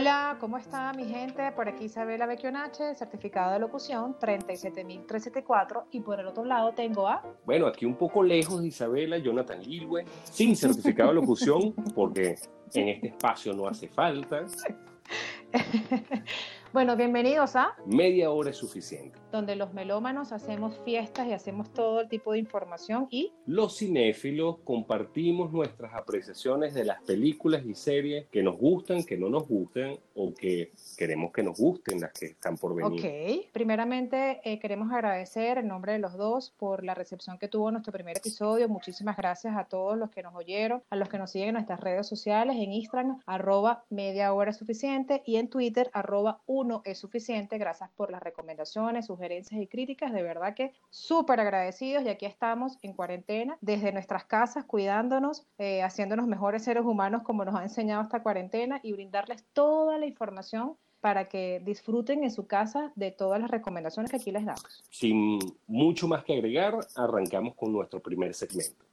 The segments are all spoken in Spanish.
Hola, ¿cómo está mi gente? Por aquí Isabela Becchionache, certificado de locución 37374 y por el otro lado tengo a... Bueno, aquí un poco lejos de Isabela, Jonathan Lilwe, sin certificado de locución porque en este espacio no hace falta. Bueno, bienvenidos a Media hora es suficiente. Donde los melómanos hacemos fiestas y hacemos todo el tipo de información y Los cinéfilos compartimos nuestras apreciaciones de las películas y series que nos gustan, que no nos gustan o que queremos que nos gusten, las que están por venir. Ok. Primeramente, eh, queremos agradecer en nombre de los dos por la recepción que tuvo nuestro primer episodio. Muchísimas gracias a todos los que nos oyeron, a los que nos siguen en nuestras redes sociales, en Instagram, arroba media hora es suficiente y en Twitter, arroba uno es suficiente. Gracias por las recomendaciones, sugerencias y críticas. De verdad que súper agradecidos y aquí estamos en cuarentena, desde nuestras casas, cuidándonos, eh, haciéndonos mejores seres humanos como nos ha enseñado esta cuarentena y brindarles toda la información para que disfruten en su casa de todas las recomendaciones que aquí les damos. Sin mucho más que agregar, arrancamos con nuestro primer segmento.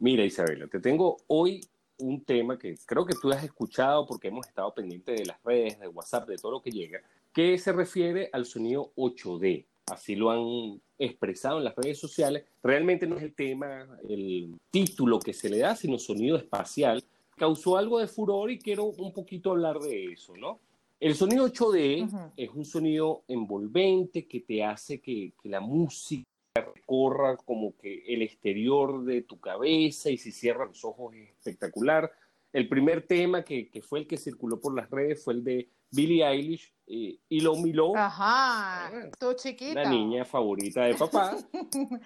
Mira, Isabela, te tengo hoy un tema que creo que tú has escuchado porque hemos estado pendientes de las redes, de WhatsApp, de todo lo que llega, que se refiere al sonido 8D. Así lo han expresado en las redes sociales. Realmente no es el tema, el título que se le da, sino sonido espacial. Causó algo de furor y quiero un poquito hablar de eso, ¿no? El sonido 8D Ujú. es un sonido envolvente que te hace que, que la música recorra como que el exterior de tu cabeza y si cierras los ojos es espectacular. El primer tema que, que fue el que circuló por las redes fue el de Billie Eilish eh, y lo miló Ajá, tu chiquita. la niña favorita de papá,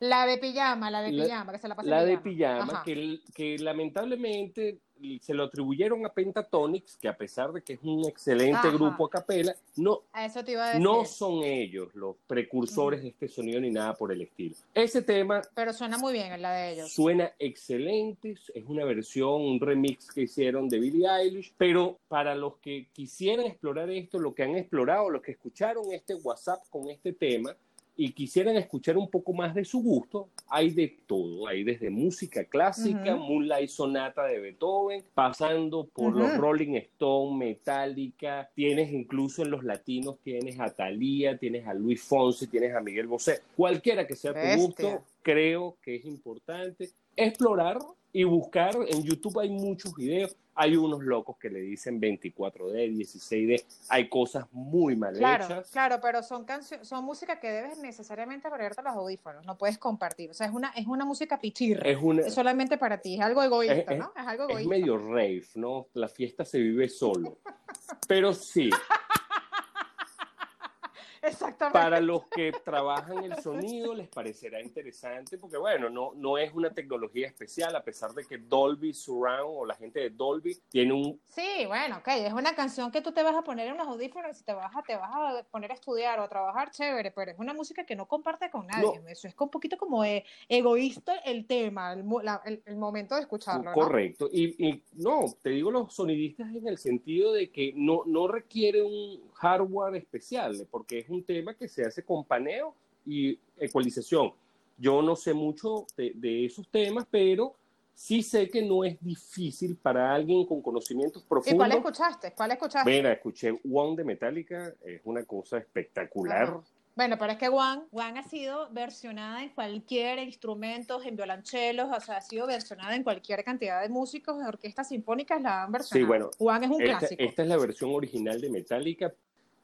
La de pijama, la de La- pijama, que se la pasa la de pijama, Ajá. que, que lamentablemente se lo atribuyeron a Pentatonix, que a pesar de que es un excelente Ajá. grupo a capela, no, A eso te iba a decir. no son ellos los precursores de este sonido ni nada por el estilo. Ese tema Pero suena muy bien la de ellos. Suena excelente, es una versión, un remix que hicieron de Billie Eilish, pero para los que quisieran explorar esto, lo que han explorado, los que escucharon este WhatsApp con este tema y quisieran escuchar un poco más de su gusto, hay de todo, hay desde música clásica. Moonlight Sonata de Beethoven, pasando por los. Rolling Stone, Metallica, tienes incluso en los latinos, tienes a Thalía, tienes a Luis Fonsi, tienes a Miguel Bosé, cualquiera que sea tu Bestia. gusto, creo que es importante explorar y buscar. En YouTube hay muchos videos. Hay unos locos que le dicen 24D, 16D. Hay cosas muy mal Claro, hechas. claro, pero son cancio- son música que debes necesariamente ponerte los audífonos, no puedes compartir. O sea, es una, es una música pichirra. Es una- Es solamente para ti, es algo egoísta, Es- ¿no? Es algo Es egoísta. medio rave, ¿no? La fiesta se vive solo. Pero sí, Exactamente. para los que trabajan el sonido les parecerá interesante porque, bueno, no, no es una tecnología especial, a pesar de que Dolby Surround o la gente de Dolby tiene un Sí, bueno, ok, es una canción que tú te vas a poner en los audífonos y te vas a, te vas a poner a estudiar o a trabajar, chévere, pero es una música que no comparte con nadie. Eso es un poquito como eh, egoísta el tema, el, mo- la- el- el momento de escucharlo, ¿no? Correcto. Y, y no, te digo los sonidistas en el sentido de que no, no requiere un hardware especial, porque es un tema que se hace con paneo y ecualización. Yo no sé mucho de, de esos temas, pero sí sé que no es difícil para alguien con conocimientos ¿Y cuál profundos. escuchaste? ¿Cuál escuchaste? Mira, escuché One de Metallica, es una cosa espectacular. Ajá. Bueno, pero es que One, One ha sido versionada en cualquier instrumento, en violonchelos, o sea, ha sido versionada en cualquier cantidad de músicos, de orquestas sinfónicas la han versionado. Sí, bueno, One es un Esta, clásico. esta es la versión original de Metallica.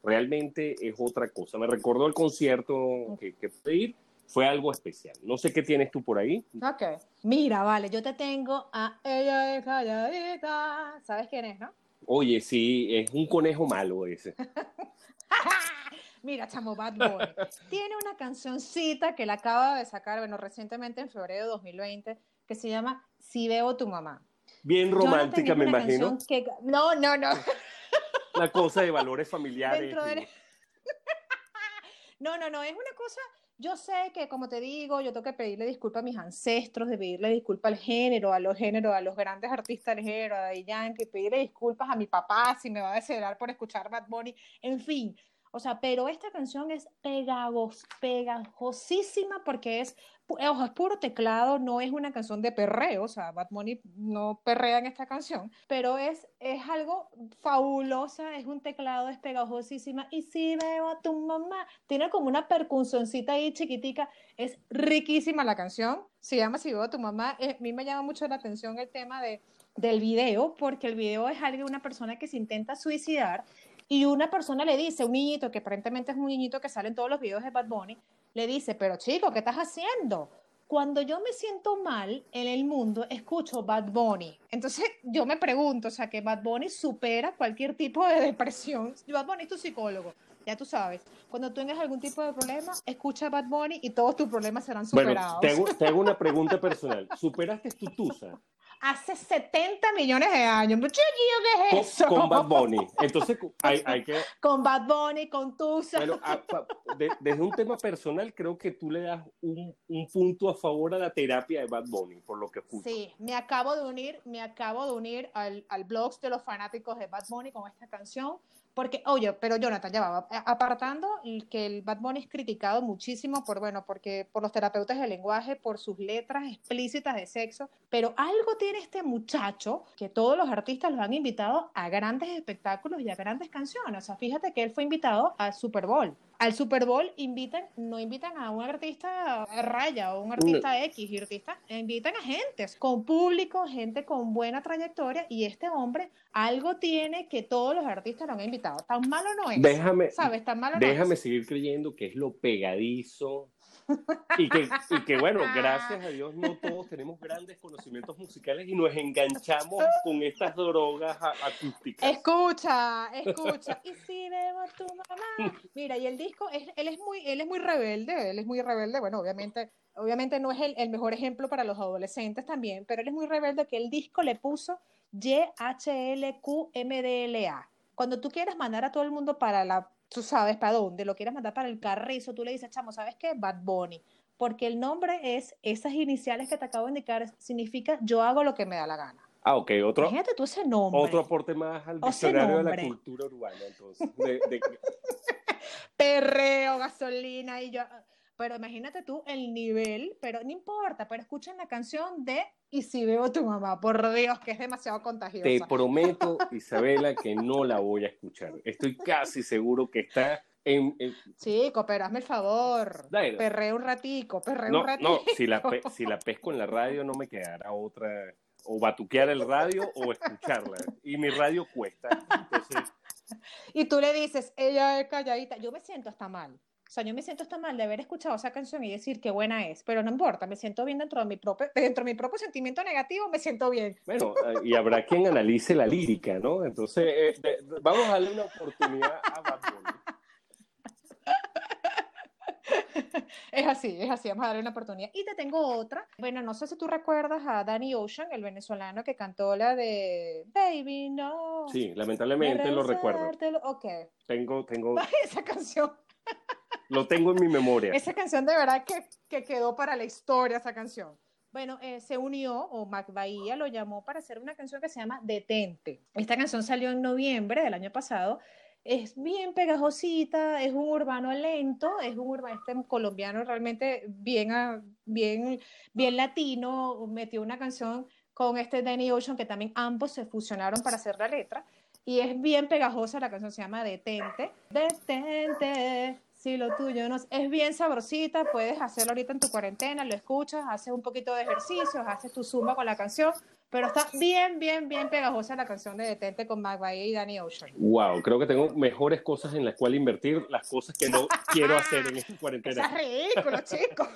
Realmente es otra cosa. Me recordó el concierto que, que pude ir. Fue algo especial. No sé qué tienes tú por ahí. Ok. Mira, vale, yo te tengo a ella es calladita. ¿Sabes quién es, no? Oye, sí, es un conejo malo ese. Mira, chamo Bad Bunny. Tiene una cancioncita que la acaba de sacar, bueno, recientemente en febrero de 2020, que se llama Si veo tu mamá. Bien romántica, me imagino. que- No, no, no. La cosa de valores familiares. De- No, no, no, es una cosa, yo sé que como te digo, yo tengo que pedirle disculpas a mis ancestros, de pedirle disculpas al género, a los géneros, a los grandes artistas del género, a Yankee, pedirle disculpas a mi papá si me va a desheredar por escuchar Bad Bunny, en fin. O sea, pero esta canción es pegagos, pegajosísima porque es, ojo, es puro teclado, no es una canción de perreo, o sea, Bad Bunny no perrea en esta canción, pero es, es algo fabulosa, es un teclado, es pegajosísima. Y si veo a tu mamá, tiene como una percusioncita ahí chiquitica, es riquísima la canción, se llama Si veo a tu mamá. Eh, a mí me llama mucho la atención el tema de, del video, porque el video es algo de una persona que se intenta suicidar y una persona le dice, un niñito, que aparentemente es un niñito que sale en todos los videos de Bad Bunny, le dice, pero chico, ¿qué estás haciendo? Cuando yo me siento mal en el mundo, escucho Bad Bunny. Entonces yo me pregunto, o sea, que Bad Bunny supera cualquier tipo de depresión. Bad Bunny es tu psicólogo, ya tú sabes. Cuando tú tengas algún tipo de problema, escucha Bad Bunny y todos tus problemas serán superados. Bueno, te hago, una pregunta personal. ¿Superaste tu tusa? Hace 70 millones de años. ¿qué es eso? Con, Bad Bunny. Entonces, hay, hay, que... Con Bad Bunny, con Tusa. Bueno, desde un tema personal, creo que tú le das un, un, punto a favor a la terapia de Bad Bunny, por lo que escucho. Sí, me acabo de unir, me acabo de unir al, al blog de los fanáticos de Bad Bunny con esta canción. Porque, oye, pero Jonathan, ya va, apartando que el Bad Bunny es criticado muchísimo por, bueno, porque por los terapeutas del lenguaje, por sus letras explícitas de sexo, pero algo tiene este muchacho que todos los artistas los han invitado a grandes espectáculos y a grandes canciones. O sea, fíjate que él fue invitado al Super Bowl al Super Bowl invitan, no invitan a un artista raya o un artista X, artista, invitan a gente con público, gente con buena trayectoria y este hombre algo tiene que todos los artistas lo han invitado. Tan malo no es. Déjame, ¿sabes? Tan malo déjame seguir creyendo que es lo pegadizo, y que, y que, bueno, gracias a Dios no todos tenemos grandes conocimientos musicales y nos enganchamos con estas drogas acústicas. Escucha, escucha. Y si a tu mamá. Mira, y el disco, es, él, es muy, él es muy rebelde, él es muy rebelde. Bueno, obviamente, obviamente no es el, el mejor ejemplo para los adolescentes también, pero él es muy rebelde que el disco le puso YHLQMDLA. Cuando tú quieras mandar a todo el mundo para la tú sabes para dónde, lo quieres mandar para el carrizo, tú le dices, chamo, ¿sabes qué? Bad Bunny. Porque el nombre es, esas iniciales que te acabo de indicar, significa yo hago lo que me da la gana. Ah, ok, otro. Imagínate tú ese nombre. Otro aporte más al diccionario de la cultura urbana, entonces. Perreo, gasolina y yo. Pero imagínate tú el nivel, pero no importa, pero escuchen la canción de Y si veo a tu mamá, por Dios, que es demasiado contagiosa. Te prometo, Isabela, que no la voy a escuchar. Estoy casi seguro que está en, Chico, pero hazme el favor. Perré un ratico, perré un ratico. No, si la, si la pesco en la radio no me quedará otra, o batuquear el radio o escucharla. Y mi radio cuesta. Entonces... Y tú le dices, ella es calladita. Yo me siento hasta mal. O sea, yo me siento hasta mal de haber escuchado esa canción y decir qué buena es, pero no importa, me siento bien dentro de mi propio, dentro de mi propio sentimiento negativo, me siento bien. Bueno, eh, y habrá quien analice la lírica, ¿no? Entonces, eh, vamos a darle una oportunidad a Bad Es así, es así, vamos a darle una oportunidad. Y te tengo otra. Bueno, no sé si tú recuerdas a Danny Ocean, el venezolano que cantó la de Baby No. Sí, lamentablemente lo recuerdo. Ok. Tengo, tengo. Esa canción. Lo tengo en mi memoria. Esa canción de verdad que, que quedó para la historia, esa canción. Bueno, eh, se unió, o Mac Bahía lo llamó para hacer una canción que se llama Detente. Esta canción salió en noviembre del año pasado. Es bien pegajosita, es un urbano lento, es un urbano este colombiano realmente bien, bien, bien latino. Metió una canción con este Danny Ocean que también ambos se fusionaron para hacer la letra. Y es bien pegajosa, la canción se llama Detente. Detente, si lo tuyo no es bien sabrosita, puedes hacerlo ahorita en tu cuarentena, lo escuchas, haces un poquito de ejercicios, haces tu zumba con la canción, pero está bien, bien, bien pegajosa la canción de Detente con Mac y Danny Ocean. Wow, creo que tengo mejores cosas en las cuales invertir, las cosas que no quiero hacer en esta cuarentena. Es ridículo, chico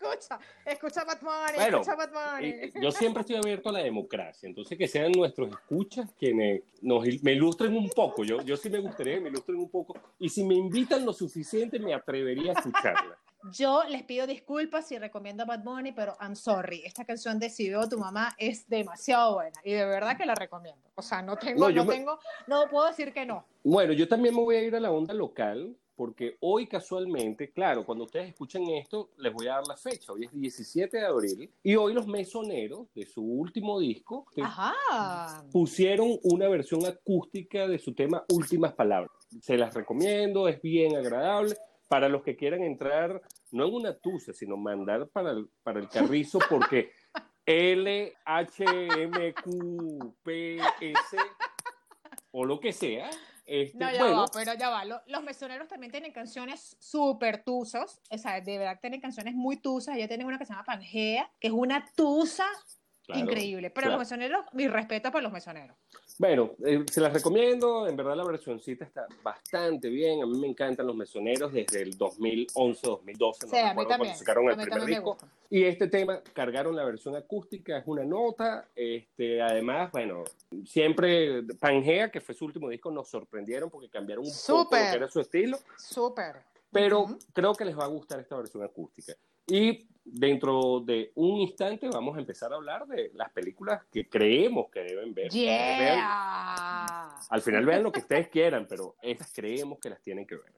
escucha, escucha Bad escucha Bad Yo siempre estoy abierto a la democracia, entonces que sean nuestros escuchas quienes nos, me ilustren un poco. Yo, yo sí me gustaría que me ilustren un poco. Y si me invitan lo suficiente, me atrevería a escucharla. Yo les pido disculpas y recomiendo Bad Bunny, pero I'm sorry. Esta canción de Si veo tu mamá es demasiado buena y de verdad que la recomiendo. O sea, no tengo, no, tengo, no puedo decir que no. Bueno, yo también me voy a ir a la onda local porque hoy casualmente, claro, cuando ustedes escuchan esto, les voy a dar la fecha, hoy es 17 de abril, y hoy los mesoneros de su último disco pusieron una versión acústica de su tema Últimas Palabras. se las recomiendo, es bien agradable. Para los que quieran entrar, no en una tusa, sino mandar para el, para el carrizo, porque L, H, M, Q, P, S, o lo que sea, este, no, ya va, pero ya va. Los, mesoneros también tienen canciones súper tusas. O sea, de verdad tienen canciones muy tusas. Ellos tienen una que se llama Pangea, que es una tusa increíble. Pero los mesoneros, mi respeto para los mesoneros. Bueno, eh, se las recomiendo. En verdad, la versioncita está bastante bien. A mí me encantan los mesoneros desde el 2011, 2012. Sí, a mí también. sacaron el primer disco. Y este tema, cargaron la versión acústica, es una nota. Este, además, bueno, siempre Pangea, que fue su último disco, nos sorprendieron porque cambiaron un poco lo que era su estilo. Súper. Pero creo que les va a gustar esta versión acústica. Y dentro de un instante vamos a empezar a hablar de las películas que creemos que deben ver. al final vean lo que ustedes quieran, pero estas creemos que las tienen que ver.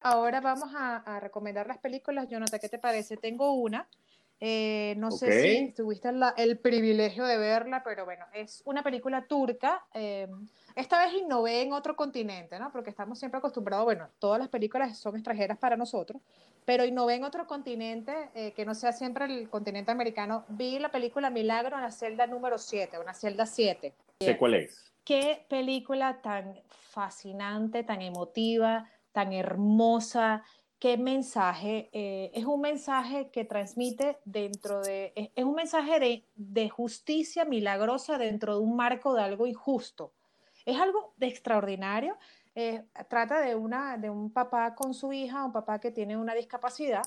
Ahora vamos a, a recomendar las películas. Jonathan, ¿qué te parece? Tengo una eh, no sé si tuviste el privilegio de verla, pero bueno, es una película turca. Eh, esta vez innové en otro continente, ¿no? Porque estamos siempre acostumbrados, bueno, todas las películas son extranjeras para nosotros, pero innové en otro continente eh, que no sea siempre el continente americano. Vi la película Milagro en la celda número 7, una celda 7. ¿Sé cuál es? Qué película tan fascinante, tan emotiva, tan hermosa qué mensaje, eh, es un mensaje que transmite dentro de, es, un mensaje de, justicia milagrosa dentro de un marco de algo injusto. Es algo de extraordinario. Eh, trata de, una, de un papá con su hija, un papá que tiene una discapacidad.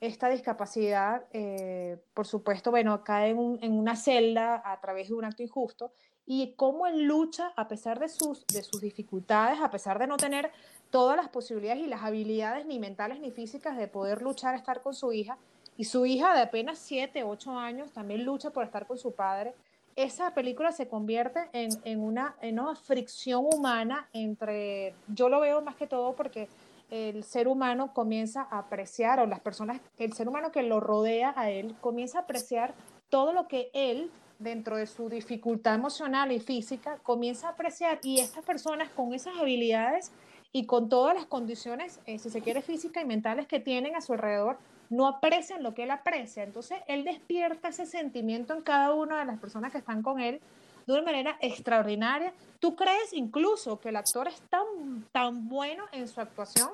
Esta discapacidad, eh, por supuesto, bueno, cae en, en, una celda a través de un acto injusto y cómo él lucha a pesar de sus, de sus dificultades, a pesar de no tener todas las posibilidades y las habilidades ni mentales ni físicas de poder luchar a estar con su hija. Y su hija de apenas 7, 8 años también lucha por estar con su padre. Esa película se convierte en, en, una, en una fricción humana entre, yo lo veo más que todo porque el ser humano comienza a apreciar, o las personas, el ser humano que lo rodea a él, comienza a apreciar todo lo que él, dentro de su dificultad emocional y física, comienza a apreciar. Y estas personas con esas habilidades y con todas las condiciones, eh, si se quiere, físicas y mentales que tienen a su alrededor, no aprecian lo que él aprecia. Entonces, él despierta ese sentimiento en cada una de las personas que están con él de una manera extraordinaria. ¿Tú crees incluso que el actor es tan, tan bueno en su actuación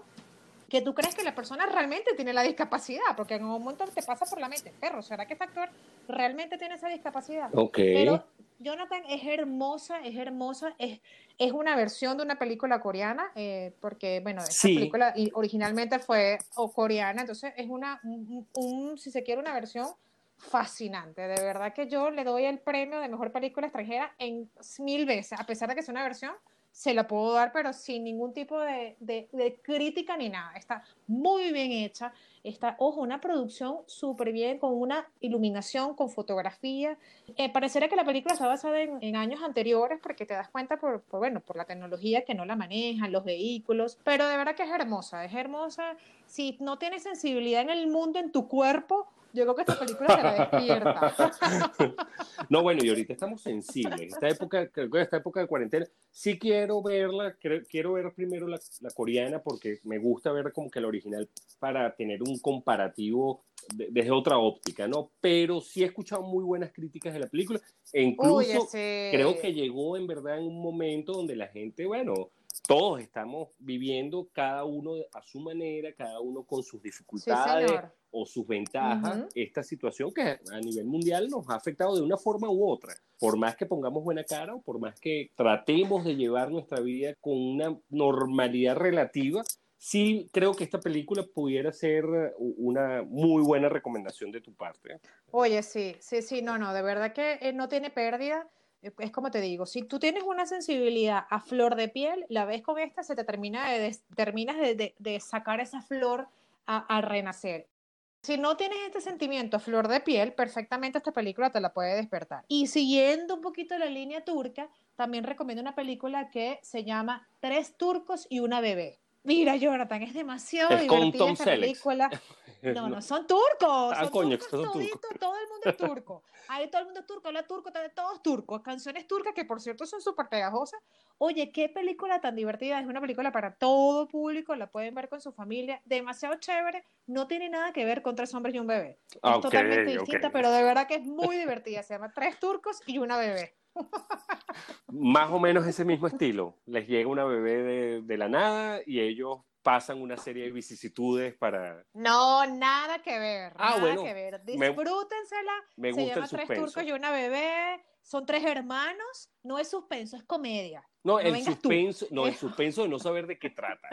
que tú crees que la persona realmente tiene la discapacidad? Porque en un momento te pasa por la mente, perro, ¿será que este actor realmente tiene esa discapacidad? Ok. Pero Jonathan es hermosa, es hermosa, es, es una versión de una película coreana, eh, porque, bueno, esa película originalmente fue coreana, entonces es una, un, si se quiere, una versión fascinante. De verdad que yo le doy el premio de mejor película extranjera en mil veces, a pesar de que es una versión se la puedo dar, pero sin ningún tipo de, de, crítica ni nada. Está muy bien hecha. Está, ojo, una producción súper bien, con una iluminación, con fotografía. Eh, parecería que la película está basada en, años anteriores, porque te das cuenta por, bueno, por la tecnología que no la manejan, los vehículos, pero de verdad que es hermosa, es hermosa. Si no tienes sensibilidad en el mundo, en tu cuerpo, yo creo que esta película se la despierta. no, bueno, y ahorita estamos sensibles. Esta época, esta época de cuarentena, sí quiero verla, quiero ver primero la, coreana porque me gusta ver como que la original para tener un comparativo desde otra óptica, ¿no? Pero sí he escuchado muy buenas críticas de la película e incluso creo que llegó en verdad en un momento donde la gente, bueno, todos estamos viviendo cada uno a su manera, cada uno con sus dificultades o sus ventajas, esta situación que a nivel mundial nos ha afectado de una forma u otra. Por más que pongamos buena cara o por más que tratemos de llevar nuestra vida con una normalidad relativa, sí creo que esta película pudiera ser una muy buena recomendación de tu parte. Oye, sí, sí, sí, no, no, de verdad que eh, no tiene pérdida es como te digo, si tú tienes una sensibilidad a flor de piel, la ves con esta, se te termina de, terminas de, de, sacar esa flor a, renacer. Si no tienes este sentimiento a flor de piel, perfectamente esta película te la puede despertar. Y siguiendo un poquito la línea turca, también recomiendo una película que se llama Tres turcos y una bebé. Mira, Jonathan, es demasiado divertida esta película. No, no, son turcos. Ah, son coño, turcos son turcos. todo el mundo es turco. Ahí todo el mundo es turco, habla turco, todos turcos. Canciones turcas que, por cierto, son súper pegajosas. Oye, qué película tan divertida. Es una película para todo público. La pueden ver con su familia. Demasiado chévere. No tiene nada que ver con tres hombres y un bebé. Es totalmente distinta, pero de verdad que es muy divertida. Se llama Tres turcos y una bebé. Más o menos ese mismo estilo. Les llega una bebé de, de la nada y ellos pasan una serie de vicisitudes para... No, nada que ver. Ah, nada bueno, que ver. Disfrútensela. Me Se llama el Tres turcos y una bebé. Son tres hermanos. No es suspenso, es comedia. No, No el tú. suspenso, no, el suspenso de no saber de qué trata.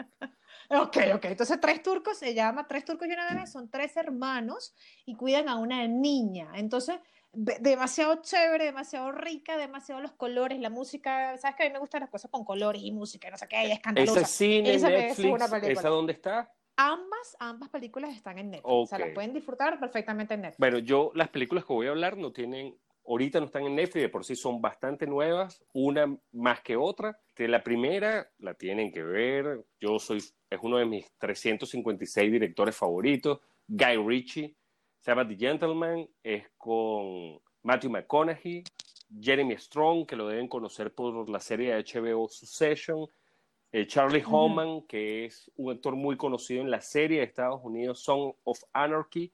Ok, ok. Entonces, Tres turcos se llama Tres turcos y una bebé. Son tres hermanos y cuidan a una niña. Entonces, demasiado chévere, demasiado rica, demasiado los colores, la música. Sabes que a mí me gustan las cosas con colores y música, no sé qué, y escandalosa. ¿Esa cine, Esa es Netflix, película. esa dónde está? Ambas, ambas películas están en Netflix. O sea, las pueden disfrutar perfectamente en Netflix. Bueno, yo las películas que voy a hablar no tienen, ahorita no están en Netflix, de por sí son bastante nuevas, una más que otra. La primera la tienen que ver, yo soy, es uno de mis 356 directores favoritos, Guy Ritchie, llama The Gentleman, es con Matthew McConaughey, Jeremy Strong, que lo deben conocer por la serie de HBO Succession, eh, Charlie. Homan, que es un actor muy conocido en la serie de Estados Unidos Song of Anarchy,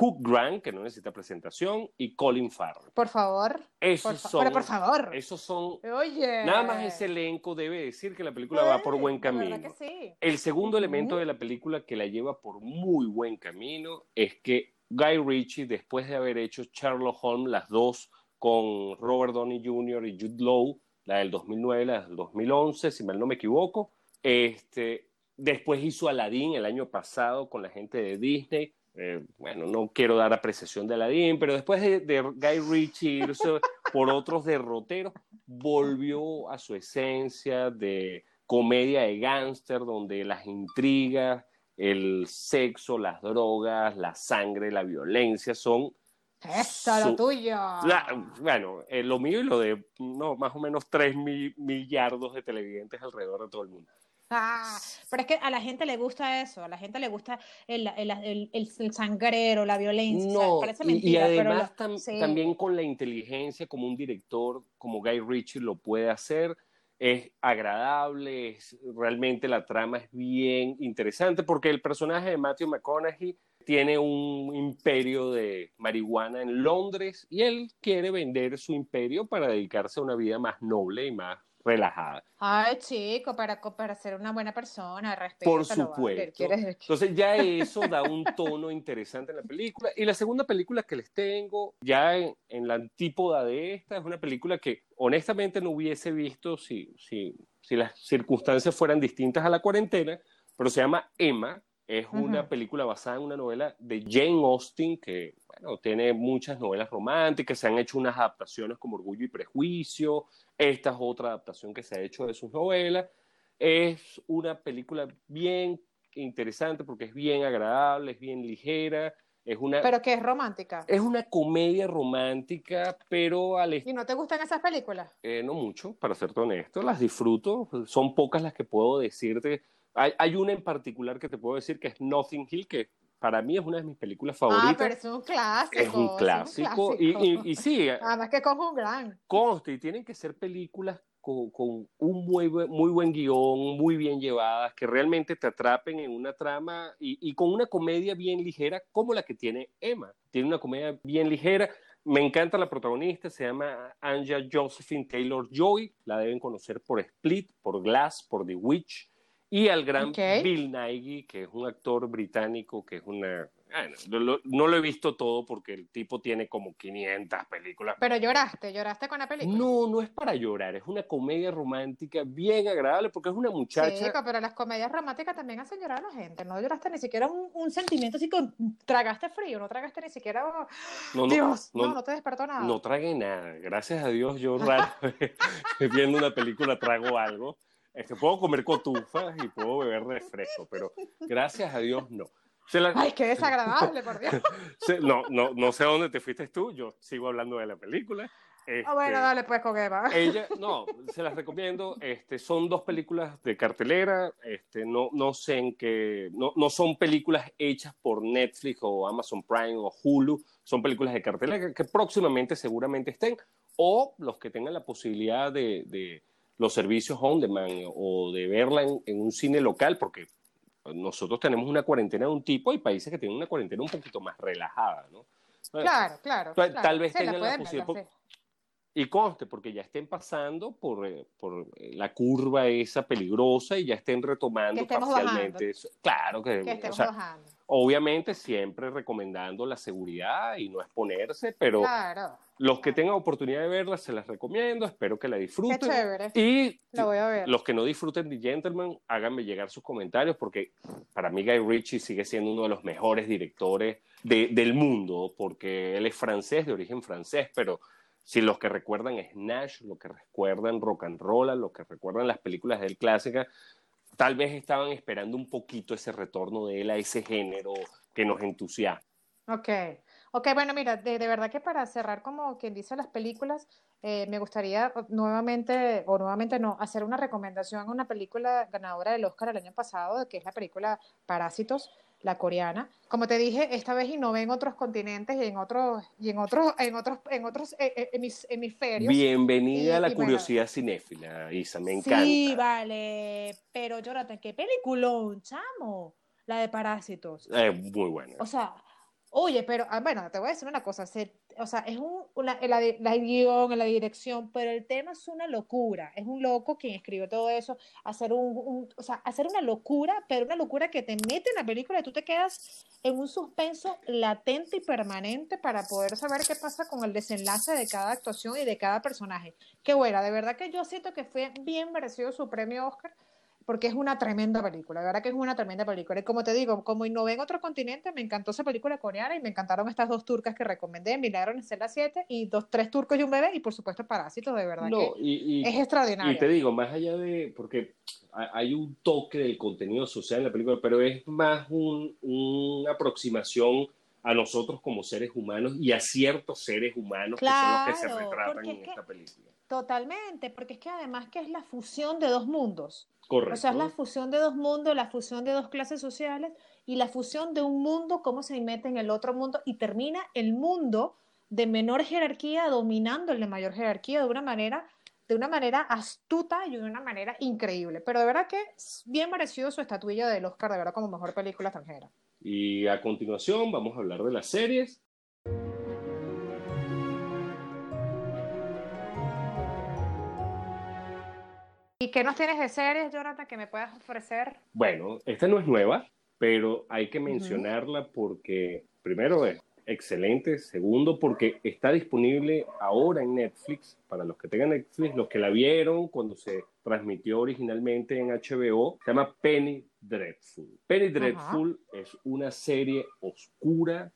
Hugh Grant, que no necesita presentación, y Colin Farrell. Por favor. Esos Por fa- son, Pero por favor. esos son, Oye. nada más ese elenco debe decir que la película va por buen Eh, verdad camino. que sí. El segundo elemento de la película que la lleva por muy buen camino es que Guy Ritchie, después de haber hecho Sherlock Holmes, las dos con Robert Downey Jr. y Jude Law, la del 2009 la del 2011, si mal no me equivoco, este, después hizo Aladdin el año pasado con la gente de Disney. Eh, bueno, no quiero dar apreciación de Aladdin, pero después de, de Guy Ritchie irse por otros derroteros, volvió a su esencia de comedia de gángster, donde las intrigas, el sexo, las drogas, la sangre, la violencia son Eso, Su- lo tuyo. la- bueno, eh, lo mío y lo de no, más o menos 3 mil millardos de televidentes alrededor de todo el mundo. Ah, pero es que a la gente le gusta eso, a la gente le gusta el, el, el, el- sangrero, la violencia. o sea, No, parece y- y, mentira, pero además lo- tam- sí. también con la inteligencia como un director como Guy Ritchie lo puede hacer, es agradable, es, realmente la trama es bien interesante porque el personaje de Matthew McConaughey tiene un imperio de marihuana en Londres y él quiere vender su imperio para dedicarse a una vida más noble y más relajada. Ay, chico, para, para ser una buena persona, respeto. Por supuesto. Entonces ya eso da un tono interesante en la película. Y la segunda película que les tengo, ya en, en la antípoda de esta, es una película que honestamente no hubiese visto si, si, si las circunstancias fueran distintas a la cuarentena, pero se llama Emma. Es una Ujú. película basada en una novela de Jane Austen que bueno, tiene muchas novelas románticas, se han hecho unas adaptaciones como Orgullo y Prejuicio, esta es otra adaptación que se ha hecho de sus novelas. Es una película bien interesante porque es bien agradable, es bien ligera, es una, Pero que es romántica. es una comedia romántica, pero al ¿Y no te gustan esas películas? eh, no mucho, para serte honesto, las disfruto, son pocas las que puedo decirte. Hay, hay una en particular que te puedo decir que es Nothing Hill, que para mí es una de mis películas favoritas. Ah, pero es un clásico. es un clásico. Y, y- y sí, Además que con un gran. conste, y tienen que ser películas con, con un muy, buen- muy buen guion, muy bien llevadas, que realmente te atrapen en una trama y, y con una comedia bien ligera como la que tiene Emma. Tiene una comedia bien ligera. Me encanta la protagonista, se llama Anja Josephine Taylor Joy, la deben conocer por Split, por Glass, por The Witch, y al gran Ok. Bill Nighy, que es un actor británico, que es una... bueno, no, lo- no lo he visto todo porque el tipo tiene como 500 películas Pero lloraste, lloraste con la película. no, no es para llorar, es una comedia romántica bien agradable porque es una muchacha. Pero las comedias románticas también hacen llorar a la gente. No lloraste ni siquiera un, un sentimiento así que tragaste frío, no tragaste ni siquiera. oh, no, no, Dios, no, no, no, te despertó nada. no tragué nada. Gracias a Dios, yo raro viendo una película trago algo. Es que puedo comer cotufas y puedo beber refresco, pero gracias a Dios no. Se la- Ay, qué desagradable, por Dios. no, no, no sé a dónde te fuiste tú, yo sigo hablando de la película. ah, bueno, dale pues con Eva. Ella, no, se las recomiendo. Este, son dos películas de cartelera. Este, no, no sé en qué, no, no son películas hechas por Netflix o Amazon Prime o Hulu. Son películas de cartelera que, próximamente seguramente estén. O los que tengan la posibilidad de, de los servicios on demand o de verla en, en un cine local, porque nosotros tenemos una cuarentena de un tipo, hay países que tienen una cuarentena un poquito más relajada, ¿no? Claro, claro. Tal, vez tengan la, posibilidad. Y conste, porque ya estén pasando por, eh, por eh, la curva esa peligrosa y ya estén retomando parcialmente. Claro que, que bajando. Obviamente siempre recomendando la seguridad y no exponerse, pero los que tengan oportunidad de verla se las recomiendo, espero que la disfruten. Y los que no disfruten de Gentleman, háganme llegar sus comentarios porque para mí Guy Ritchie sigue siendo uno de los mejores directores del mundo, porque él es francés, de origen francés, pero si los que recuerdan Nash, los que recuerdan Rock and Roll, los que recuerdan las películas del clásica, tal vez estaban esperando un poquito ese retorno de él a ese género que nos entusiasma. Ok, ok, bueno, mira, de, verdad que para cerrar como quien dice las películas, eh, me gustaría nuevamente, o nuevamente no, hacer una recomendación a una película ganadora del Oscar el año pasado, que es la película Parásitos, la coreana. Como te dije, esta vez innové en otros continentes y en otros y en otros en otros en otros eh, eh, hemisferios. Bienvenida a la curiosidad cinéfila, Isa, me encanta. Sí, vale, pero Jonathan, qué peliculón, chamo, la de Parásitos. Es muy buena. O sea, Oye, pero ah, bueno, te voy a decir una cosa, o sea, es un, una, la, la guion, la dirección, pero el tema es una locura, es un loco quien escribió todo eso, hacer un, o sea, hacer una locura, pero una locura que te mete en la película y tú te quedas en un suspenso latente y permanente para poder saber qué pasa con el desenlace de cada actuación y de cada personaje. Qué buena, de verdad que yo siento que fue bien merecido su premio Oscar porque es una tremenda película, de verdad que es una tremenda película. Y como te digo, como innové en otro continente, me encantó esa película coreana y me encantaron estas dos turcas que recomendé, Milagro en Celda 7 y dos, tres turcos y un bebé, y por supuesto Parásitos, de verdad que es extraordinario. Y te digo, más allá de, porque hay un toque del contenido social en la película, pero es más una aproximación a nosotros como seres humanos y a ciertos seres humanos que son los que se retratan en esta película. Totalmente, porque es que además que es la fusión de dos mundos. Correcto. O sea, es la fusión de dos mundos, la fusión de dos clases sociales y la fusión de un mundo, cómo se mete en el otro mundo y termina el mundo de menor jerarquía dominando el de mayor jerarquía de una manera de una manera astuta y de una manera increíble. Pero de verdad que es bien merecido su estatuilla del Oscar, de verdad, como mejor película extranjera. Y a continuación vamos a hablar de las series. ¿Y qué nos tienes de series, Jonathan, que me puedas ofrecer? Bueno, esta no es nueva, pero hay que mencionarla porque, primero, es excelente. Segundo, porque está disponible ahora en Netflix. Para los que tengan Netflix, los que la vieron cuando se transmitió originalmente en HBO, se llama Penny Dreadful. Penny Dreadful es una serie oscura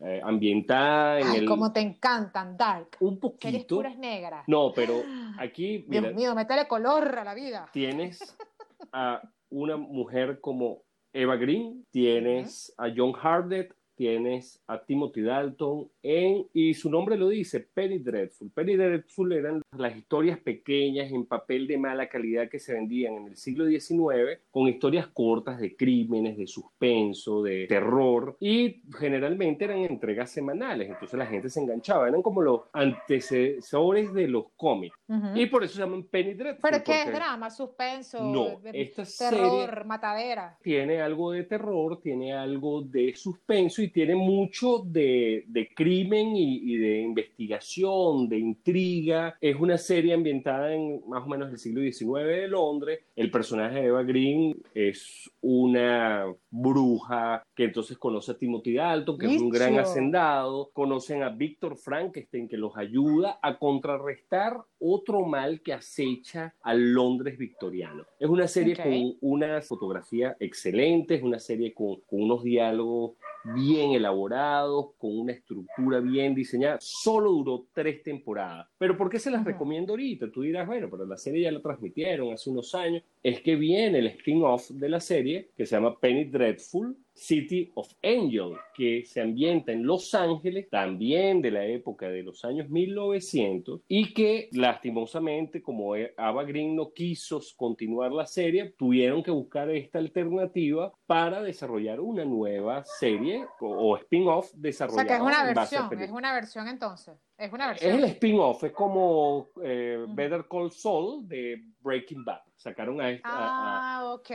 eh, ambientada en Ay, el... como te encantan, Dark. Un poquito. Series puras negras. No, pero aquí... Dios mío, métele color a la vida. Tienes a una mujer como Eva Green, tienes a John Hardet, tienes a Timothy Dalton en, y su nombre lo dice, Penny Dreadful. Penny Dreadful eran las historias pequeñas en papel de mala calidad que se vendían en el siglo XIX, con historias cortas de crímenes, de suspenso, de terror, y generalmente eran entregas semanales, entonces la gente se enganchaba, eran como los antecesores de los cómics, y por eso se llaman Penny Dreadful. ¿Pero qué es drama, suspenso, no, esta terror, matadera? Tiene algo de terror, tiene algo de suspenso, tiene mucho de, crimen y, de investigación, de intriga. Es una serie ambientada en más o menos el siglo XIX de Londres. El personaje de Eva Green es una bruja que entonces conoce a Timothy Dalton, que es un gran hacendado. Conocen a Víctor Frankenstein, que los ayuda a contrarrestar otro mal que acecha al Londres victoriano. Es una serie con una fotografía excelente, es una serie con, con unos diálogos bien elaborados, con una estructura bien diseñada. Solo duró tres temporadas. Pero ¿por qué se las recomiendo ahorita? Tú dirás, bueno, pero la serie ya la transmitieron hace unos años. Es que viene el spin-off de la serie que se llama Penny Dreadful, City of Angels, que se ambienta en Los Ángeles, también de la época de los años 1900, y que lastimosamente, como Ava Green no quiso continuar la serie, tuvieron que buscar esta alternativa para desarrollar una nueva serie o, spin-off desarrollada. O sea, que es una versión, es una versión entonces. Es una versión. Es el spin-off, es como eh, Better Call Saul de Breaking Bad. Sacaron a, esta, ah, ok,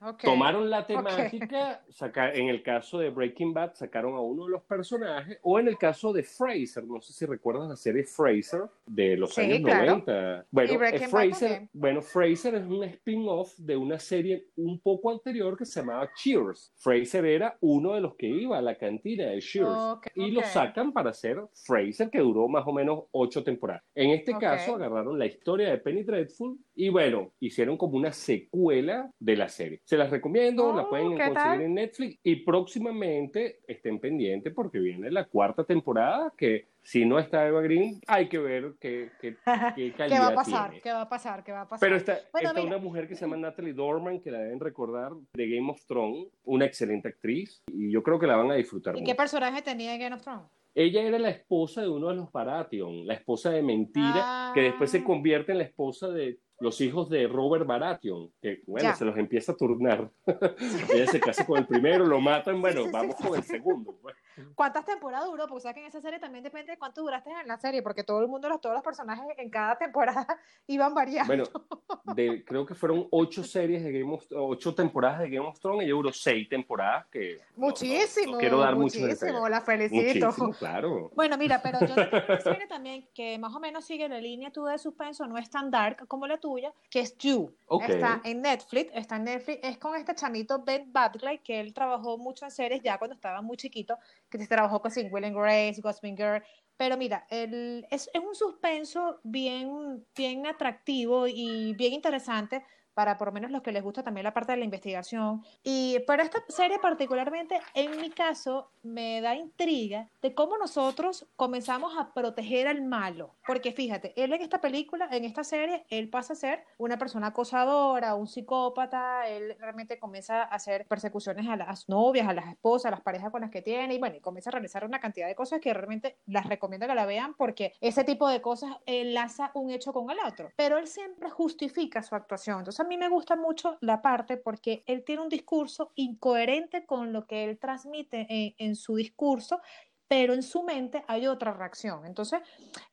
ok. Tomaron la temática, en el caso de Breaking Bad, sacaron a uno de los personajes, o en el caso de Fraser, no sé si recuerdas la serie Fraser de los años 90. Bueno, Fraser, bueno, Fraser es un spin-off de una serie un poco anterior que se llamaba Cheers. Fraser era uno de los que iba a la cantina de Cheers. y lo sacan para hacer Fraser, que duró más o menos ocho temporadas. En este caso, agarraron la historia de Penny Dreadful y bueno, hicieron como una secuela de la serie. Se las recomiendo, la oh, pueden conseguir en Netflix y próximamente estén pendientes porque viene la cuarta temporada que si no está Eva Green, hay que ver qué, qué, qué calidad ¿Qué va a pasar? ¿Qué va a pasar? ¿Qué va a pasar? Pero está, está una mujer que se llama Natalie Dorman, que la deben recordar de Game of Thrones, una excelente actriz, y yo creo que la van a disfrutar. ¿Y qué personaje tenía en Game of Thrones? Ella era la esposa de uno de los Baratheon, la esposa de mentira, que después se ah. convierte en la esposa de los hijos de Robert Baratheon, que bueno, se los empieza a turnar. Ella se casa con el primero, lo matan, bueno, vamos con el segundo. Pues. ¿Cuántas temporadas duró? Porque sabes que en esa serie también depende de cuánto duraste en la serie, porque todo el mundo, todos los personajes en cada temporada iban variando. Bueno, creo que fueron ocho series de Game of ocho temporadas de Game of Thrones y yo duró seis temporadas que muchísimo. quiero dar muchísimo, la felicito. claro. Bueno, mira, pero yo tengo una serie también que más o menos sigue la línea tú de suspenso, no es tan dark como la tuya, que es You. Está en Netflix, está en Netflix, es con este chamito Ben Badgley, que él trabajó mucho en series ya cuando estaba muy chiquito que se trabajó con Will and Grace, Gospel Girl. Pero mira, el, es, es, un suspenso bien, bien atractivo y bien interesante para por lo menos los que les gusta también la parte de la investigación. Y para esta serie particularmente, en mi caso, me da intriga de cómo nosotros comenzamos a proteger al malo. Porque fíjate, él en esta película, en esta serie, él pasa a ser una persona acosadora, un psicópata, él realmente comienza a hacer persecuciones a las novias, a las esposas, a las parejas con las que tiene, y bueno, y comienza a realizar una cantidad de cosas que realmente las recomiendo que la vean porque ese tipo de cosas enlaza un hecho con el otro. Pero él siempre justifica su actuación. Entonces, mí me gusta mucho la parte porque él tiene un discurso incoherente con lo que él transmite en, su discurso pero en su mente hay otra reacción. Entonces,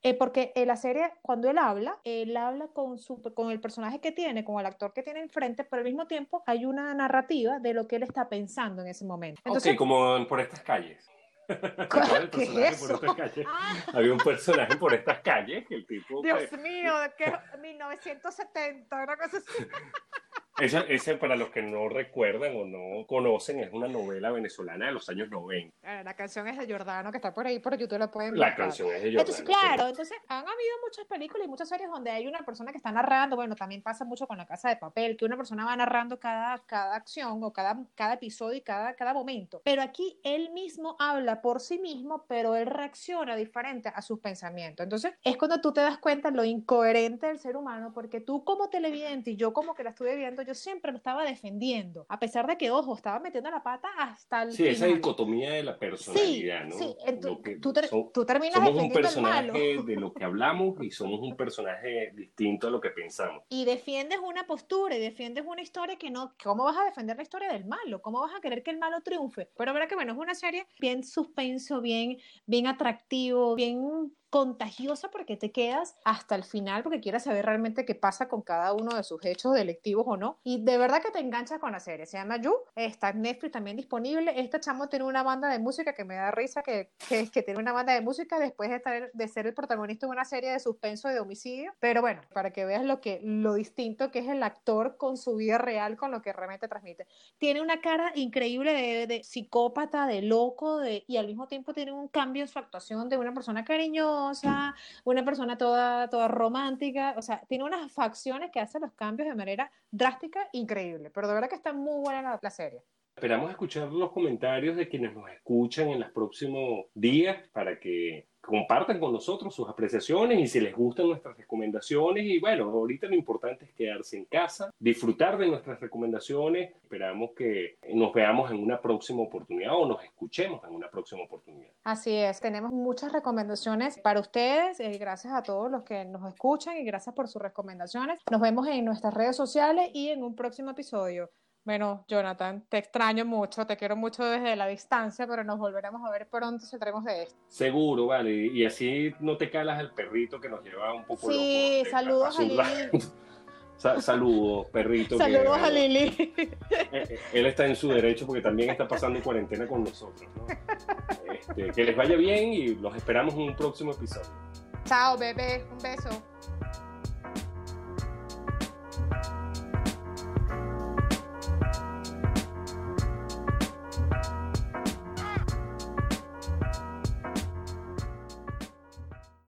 eh, porque en la serie, cuando él habla, él habla con, su, con el personaje que tiene, con el actor que tiene enfrente, pero al mismo tiempo hay una narrativa de lo que él está pensando en ese momento. Entonces, como por estas calles. ¿Qué es eso? Ah. Había un personaje por estas calles que el tipo. Dios mío, que 1970, una cosa así. Esa, ese, para los que no recuerdan o no conocen, es una novela venezolana de los años 90. La canción es de Jordano, que está por ahí por YouTube, lo pueden La canción es de Jordano. Entonces, claro, entonces han habido muchas películas y muchas series donde hay una persona que está narrando, bueno, también pasa mucho con La Casa de Papel, que una persona va narrando cada, cada acción o cada, cada episodio y cada, cada momento. Pero aquí él mismo habla por sí mismo, pero él reacciona diferente a sus pensamientos. Entonces, es cuando tú te das cuenta lo incoherente del ser humano, porque tú como televidente y yo como que la estuve viendo, yo siempre lo estaba defendiendo, a pesar de que, ojo, estaba metiendo la pata hasta el Sí, esa dicotomía de la personalidad, ¿no? Sí, tú, tú, terminas somos un personaje de lo que hablamos y somos un personaje distinto a lo que pensamos. Y defiendes una postura y defiendes una historia que no, ¿cómo vas a defender la historia del malo? ¿Cómo vas a querer que el malo triunfe? Pero verdad que, bueno, es una serie bien suspenso, bien, bien atractivo, bien contagiosa porque te quedas hasta el final porque quieres saber realmente qué pasa con cada uno de sus hechos delictivos o no. Y de verdad que te enganchas con la serie. Se llama You, está en Netflix también disponible. Este chamo tiene una banda de música que me da risa, que, que, que tiene una banda de música después de, estar, de ser el protagonista de una serie de suspenso y de homicidio. Pero bueno, para que veas lo, que, lo distinto que es el actor con su vida real, con lo que realmente transmite. Tiene una cara increíble de, de psicópata, de loco, de, y al mismo tiempo tiene un cambio en su actuación de una persona cariñosa una persona toda, toda romántica, o sea, tiene unas facciones que hacen los cambios de manera drástica, increíble, pero de verdad que está muy buena la, serie. Esperamos escuchar los comentarios de quienes nos escuchan en los próximos días para que compartan con nosotros sus apreciaciones y si les gustan nuestras recomendaciones. Y bueno, ahorita lo importante es quedarse en casa, disfrutar de nuestras recomendaciones. Esperamos que nos veamos en una próxima oportunidad o nos escuchemos en una próxima oportunidad. Así es, tenemos muchas recomendaciones para ustedes. Eh, gracias a todos los que nos escuchan y gracias por sus recomendaciones. Nos vemos en nuestras redes sociales y en un próximo episodio. Bueno, Jonathan, te extraño mucho, te quiero mucho desde la distancia, pero nos volveremos a ver pronto, saldremos de esto. Seguro, vale, y así no te calas el perrito que nos lleva un poco Sí, saludos a Lili. saludos, perrito. Saludos a Lili. Eh, eh, él está en su derecho porque también está pasando cuarentena con nosotros. Este, que les vaya bien y los esperamos en un próximo episodio. Chao, bebé. Un beso.